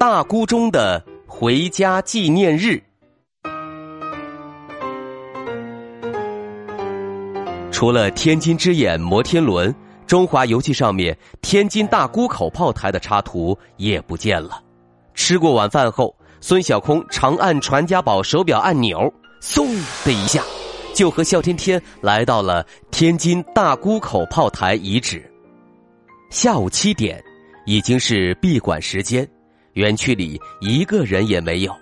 大姑中的回家纪念日》。除了天津之眼摩天轮，中华游记上面天津大沽口炮台的插图也不见了。吃过晚饭后，孙小空长按传家宝手表按钮，嗖的一下，就和笑天天来到了天津大沽口炮台遗址。下午七点，已经是闭馆时间，园区里一个人也没有。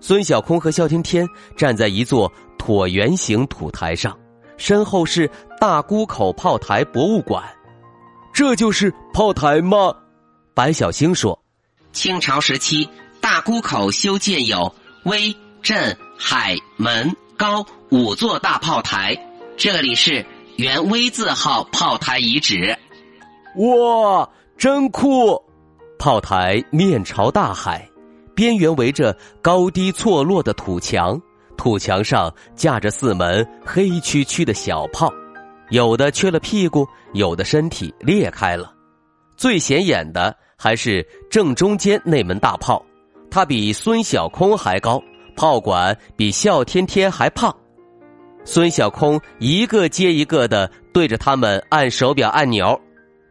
孙小空和肖天天站在一座椭圆形土台上。身后是大沽口炮台博物馆，这就是炮台吗？白小星说：“清朝时期，大沽口修建有威、镇、海、门、高五座大炮台，这里是原威字号炮台遗址。哇，真酷！炮台面朝大海，边缘围着高低错落的土墙。”土墙上架着四门黑黢黢的小炮，有的缺了屁股，有的身体裂开了。最显眼的还是正中间那门大炮，它比孙小空还高，炮管比笑天天还胖。孙小空一个接一个的对着他们按手表按钮：“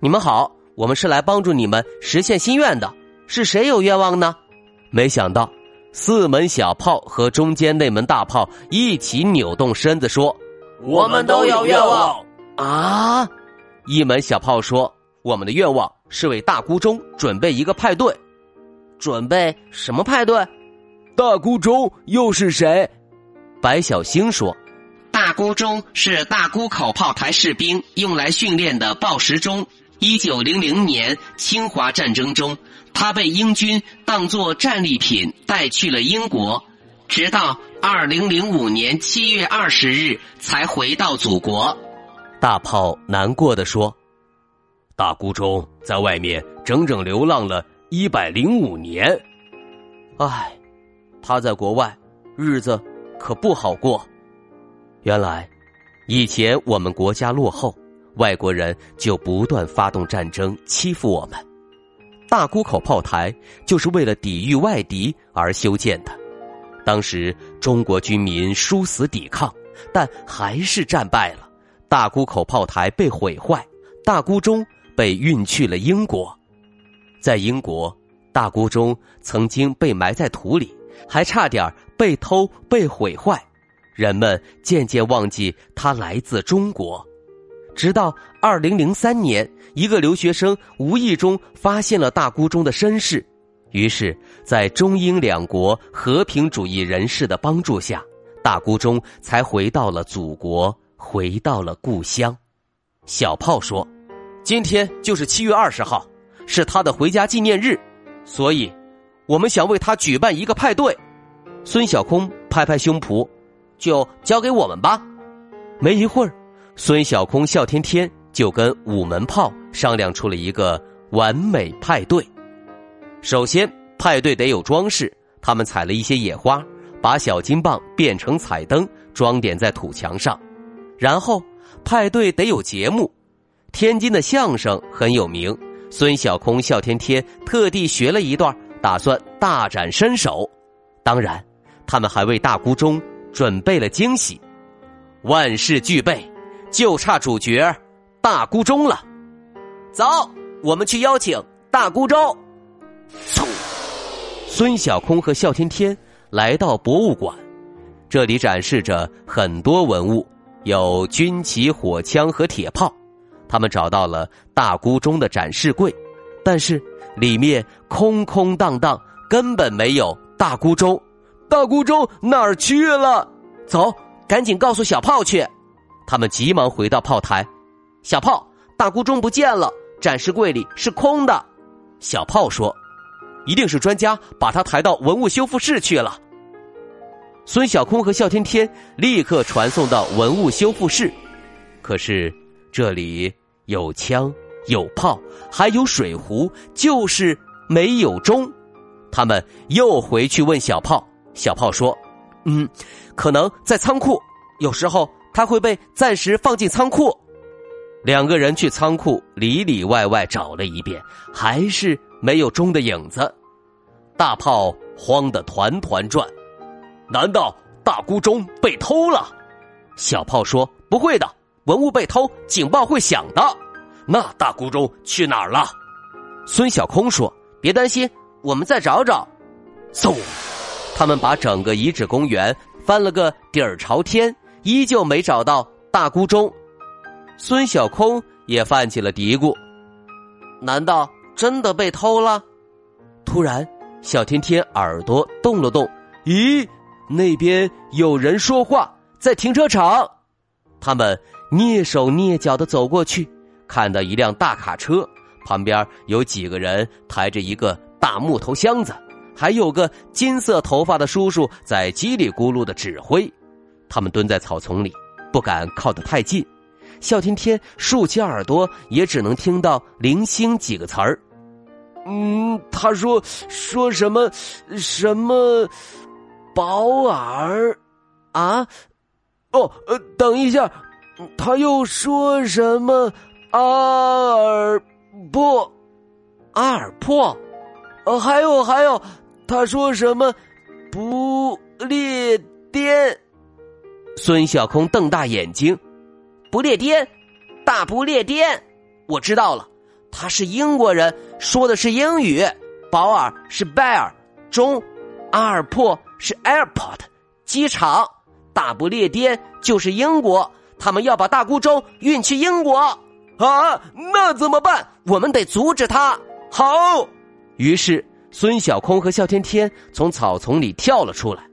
你们好，我们是来帮助你们实现心愿的。是谁有愿望呢？”没想到。四门小炮和中间那门大炮一起扭动身子说：“我们都有愿望啊！”一门小炮说：“我们的愿望是为大姑中准备一个派对。”准备什么派对？大姑中又是谁？白小星说：“大姑中是大沽口炮台士兵用来训练的报时钟。一九零零年侵华战争中。”他被英军当作战利品带去了英国，直到二零零五年七月二十日才回到祖国。大炮难过的说：“大孤中在外面整整流浪了一百零五年，唉，他在国外日子可不好过。原来，以前我们国家落后，外国人就不断发动战争欺负我们。”大沽口炮台就是为了抵御外敌而修建的，当时中国军民殊死抵抗，但还是战败了。大沽口炮台被毁坏，大沽钟被运去了英国。在英国，大沽钟曾经被埋在土里，还差点被偷被毁坏。人们渐渐忘记它来自中国。直到二零零三年，一个留学生无意中发现了大姑中的身世，于是，在中英两国和平主义人士的帮助下，大姑中才回到了祖国，回到了故乡。小炮说：“今天就是七月二十号，是他的回家纪念日，所以，我们想为他举办一个派对。”孙小空拍拍胸脯：“就交给我们吧。”没一会儿。孙小空、笑天天就跟五门炮商量出了一个完美派对。首先，派对得有装饰，他们采了一些野花，把小金棒变成彩灯，装点在土墙上。然后，派对得有节目，天津的相声很有名。孙小空、笑天天特地学了一段，打算大展身手。当然，他们还为大姑中准备了惊喜，万事俱备。就差主角大孤中了，走，我们去邀请大孤中。嗖，孙小空和笑天天来到博物馆，这里展示着很多文物，有军旗、火枪和铁炮。他们找到了大孤中的展示柜，但是里面空空荡荡，根本没有大孤钟。大孤钟哪儿去了？走，赶紧告诉小炮去。他们急忙回到炮台，小炮，大姑钟不见了，展示柜里是空的。小炮说：“一定是专家把他抬到文物修复室去了。孙小空和笑天天立刻传送到文物修复室，可是这里有枪、有炮，还有水壶，就是没有钟。他们又回去问小炮，小炮说：“嗯，可能在仓库，有时候他会被暂时放进仓库。”两个人去仓库里里外外找了一遍，还是没有钟的影子。大炮慌得团团转。难道大孤钟被偷了？小炮说：“不会的，文物被偷，警报会响的。那大孤钟去哪儿了？”孙小空说：“别担心，我们再找找。”嗖，他们把整个遗址公园翻了个底儿朝天，依旧没找到大孤钟。孙小空也泛起了嘀咕：“难道真的被偷了？”突然，小天天耳朵动了动，咦？那边有人说话，在停车场。他们蹑手蹑脚的走过去，看到一辆大卡车，旁边有几个人抬着一个大木头箱子，还有个金色头发的叔叔在叽里咕噜的指挥。他们蹲在草丛里，不敢靠得太近。笑天天竖起耳朵，也只能听到零星几个词儿。嗯，他说说什么什么。保尔，啊，哦，呃，等一下，他又说什么？阿尔破，阿尔破，呃，还有还有，他说什么？不列颠。孙小空瞪大眼睛，不列颠，大不列颠，我知道了，他是英国人，说的是英语。保尔是 bear，中，阿尔珀。是 airport 机场，大不列颠就是英国，他们要把大孤钟运去英国啊！那怎么办？我们得阻止他。好，于是孙小空和笑天天从草丛里跳了出来，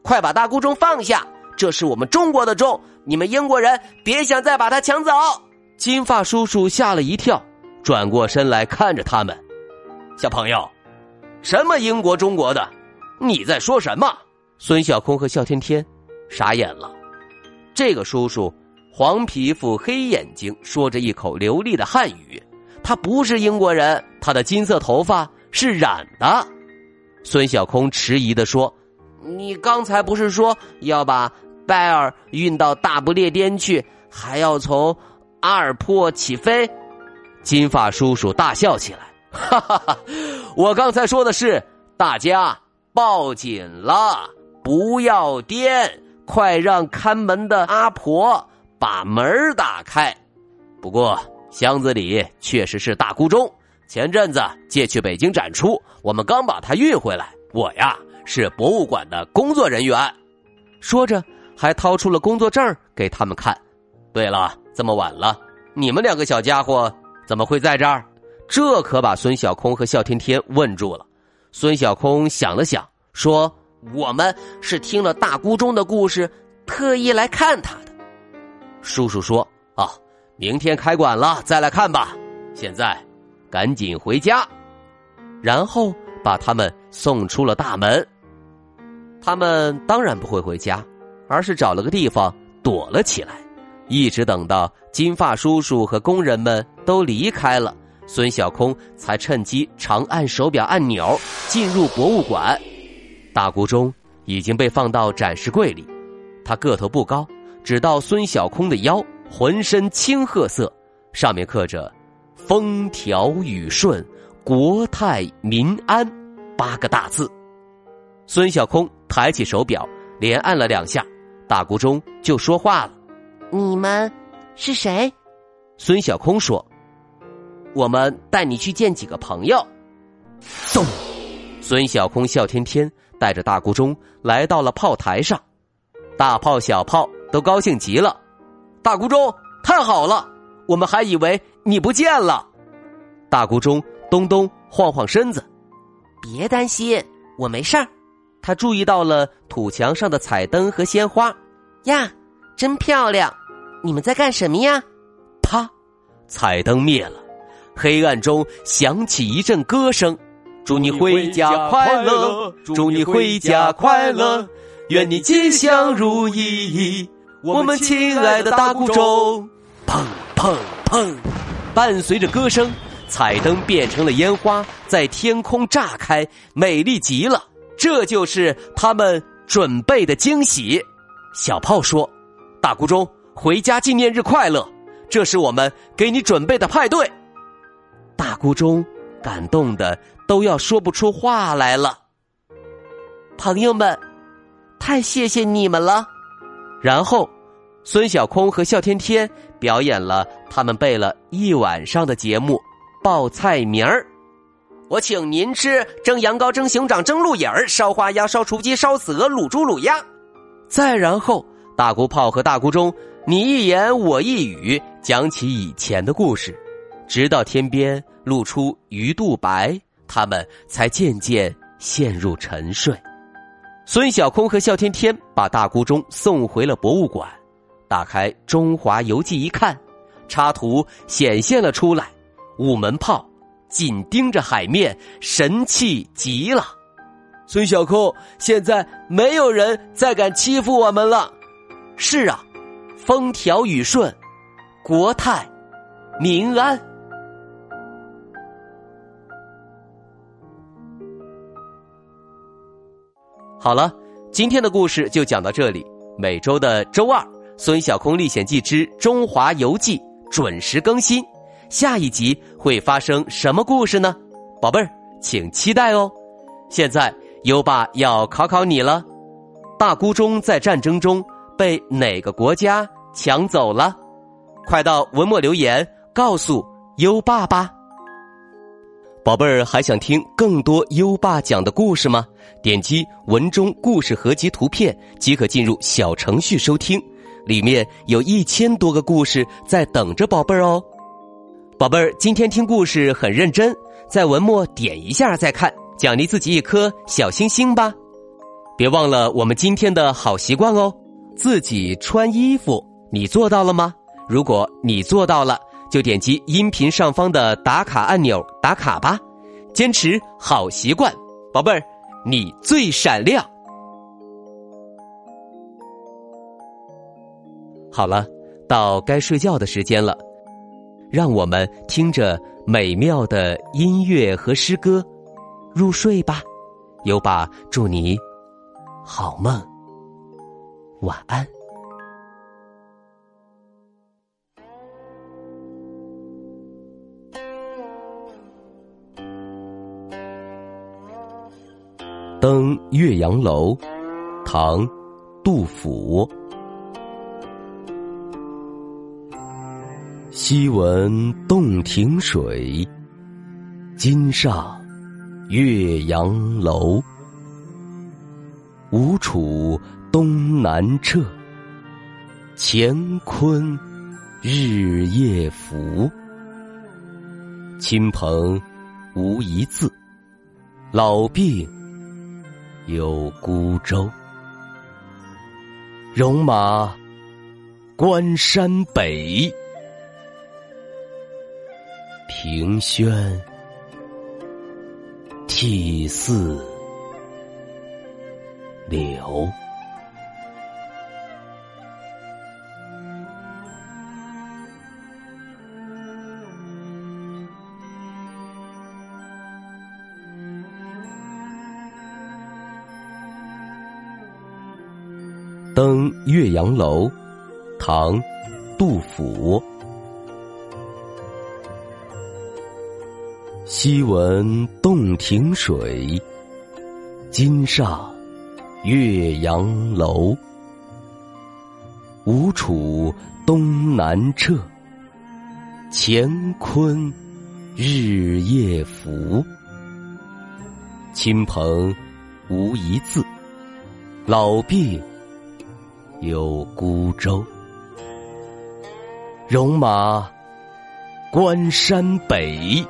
快把大孤钟放下！这是我们中国的钟，你们英国人别想再把它抢走。金发叔叔吓了一跳，转过身来看着他们，小朋友，什么英国中国的？你在说什么？孙小空和笑天天傻眼了。这个叔叔黄皮肤黑眼睛，说着一口流利的汉语。他不是英国人，他的金色头发是染的。孙小空迟疑的说：“你刚才不是说要把拜尔运到大不列颠去，还要从阿尔珀起飞？”金发叔叔大笑起来：“哈哈哈！我刚才说的是大家。”抱紧了，不要颠！快让看门的阿婆把门打开。不过箱子里确实是大孤钟，前阵子借去北京展出，我们刚把它运回来。我呀是博物馆的工作人员。说着，还掏出了工作证给他们看。对了，这么晚了，你们两个小家伙怎么会在这儿？这可把孙小空和笑天天问住了。孙小空想了想，说：“我们是听了大孤钟的故事，特意来看他的。”叔叔说：“啊，明天开馆了再来看吧。现在，赶紧回家。”然后把他们送出了大门。他们当然不会回家，而是找了个地方躲了起来，一直等到金发叔叔和工人们都离开了。孙小空才趁机长按手表按钮进入博物馆，大孤钟已经被放到展示柜里。他个头不高，只到孙小空的腰，浑身青褐色，上面刻着“风调雨顺，国泰民安”八个大字。孙小空抬起手表，连按了两下，大孤钟就说话了：“你们是谁？”孙小空说。我们带你去见几个朋友。咚！孙小空、笑天天带着大孤钟来到了炮台上，大炮、小炮都高兴极了。大孤钟，太好了！我们还以为你不见了。大孤钟咚咚晃晃身子，别担心，我没事儿。他注意到了土墙上的彩灯和鲜花，呀，真漂亮！你们在干什么呀？啪，彩灯灭了。黑暗中响起一阵歌声，祝你回家快乐，祝你回家快乐，愿你吉祥如意。我们亲爱的大鼓钟，砰砰砰，伴随着歌声，彩灯变成了烟花，在天空炸开，美丽极了。这就是他们准备的惊喜。小炮说：“大鼓钟，回家纪念日快乐！这是我们给你准备的派对。”大鼓钟感动的都要说不出话来了。朋友们，太谢谢你们了。然后。孙小空和笑天天表演了他们背了一晚上的节目，报菜名儿。我请您吃蒸羊羔、蒸熊掌、蒸鹿眼儿、烧花鸭、烧雏鸡、烧子鹅、卤猪、卤鸭。再然后，大姑炮和大姑钟你一言我一语讲起以前的故事，直到天边露出鱼肚白，他们才渐渐陷入沉睡。孙小空和笑天天把大姑钟送回了博物馆。打开《中华游记》一看，插图显现了出来，五门炮紧盯着海面，神气极了。孙小空，现在没有人再敢欺负我们了。是啊，风调雨顺，国泰民安。好了，今天的故事就讲到这里。每周的周二。《孙小空历险记之中华游记》准时更新，下一集会发生什么故事呢？宝贝儿，请期待哦！现在优爸要考考你了：大孤钟在战争中被哪个国家抢走了？快到文末留言告诉优爸吧！宝贝儿，还想听更多优爸讲的故事吗？点击文中故事合集图片即可进入小程序收听。里面有一千多个故事在等着宝贝儿哦，宝贝儿，今天听故事很认真，在文末点一下再看，奖励自己一颗小星星吧。别忘了我们今天的好习惯哦，自己穿衣服，你做到了吗？如果你做到了，就点击音频上方的打卡按钮打卡吧。坚持好习惯，宝贝儿，你最闪亮。好了，到该睡觉的时间了，让我们听着美妙的音乐和诗歌入睡吧。优爸祝你好梦，晚安。登岳阳楼，唐，杜甫。昔闻洞庭水，今上岳阳楼。吴楚东南坼，乾坤日夜浮。亲朋无一字，老病有孤舟。戎马关山北。庭轩涕泗流。登岳阳楼，唐，杜甫。昔闻洞庭水，今上岳阳楼。吴楚东南坼，乾坤日夜浮。亲朋无一字，老病有孤舟。戎马关山北。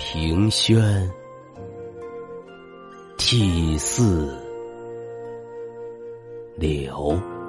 庭轩涕泗流。